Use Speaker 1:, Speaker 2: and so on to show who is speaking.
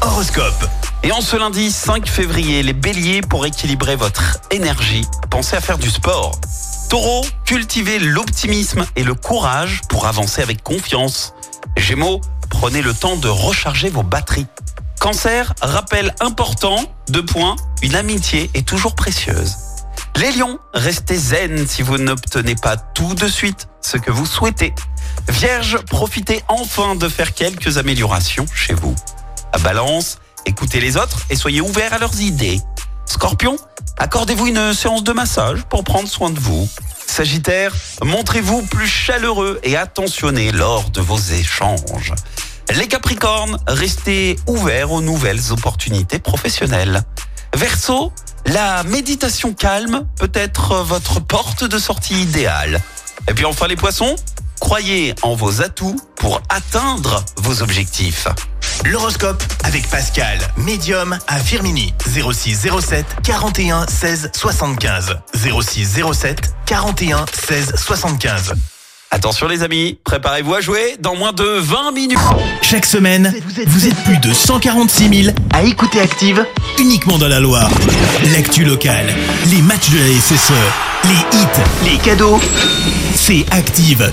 Speaker 1: Horoscope.
Speaker 2: Et en ce lundi 5 février, les béliers, pour équilibrer votre énergie, pensez à faire du sport. Taureau, cultivez l'optimisme et le courage pour avancer avec confiance. Gémeaux, prenez le temps de recharger vos batteries. Cancer, rappel important, deux points, une amitié est toujours précieuse. Les lions, restez zen si vous n'obtenez pas tout de suite ce que vous souhaitez. Vierge, profitez enfin de faire quelques améliorations chez vous. Balance, écoutez les autres et soyez ouverts à leurs idées. Scorpion, accordez-vous une séance de massage pour prendre soin de vous. Sagittaire, montrez-vous plus chaleureux et attentionné lors de vos échanges. Les Capricornes, restez ouverts aux nouvelles opportunités professionnelles. Verseau, la méditation calme peut être votre porte de sortie idéale. Et puis enfin les poissons, croyez en vos atouts pour atteindre vos objectifs.
Speaker 1: L'horoscope avec Pascal, médium à Firmini. 06 07 41 16 75. 06 07 41 16 75.
Speaker 2: Attention les amis, préparez-vous à jouer dans moins de 20 minutes.
Speaker 1: Chaque semaine, vous êtes plus de 146 000 à écouter Active uniquement dans la Loire. L'actu locale, les matchs de la SSE, les hits, les cadeaux, c'est Active.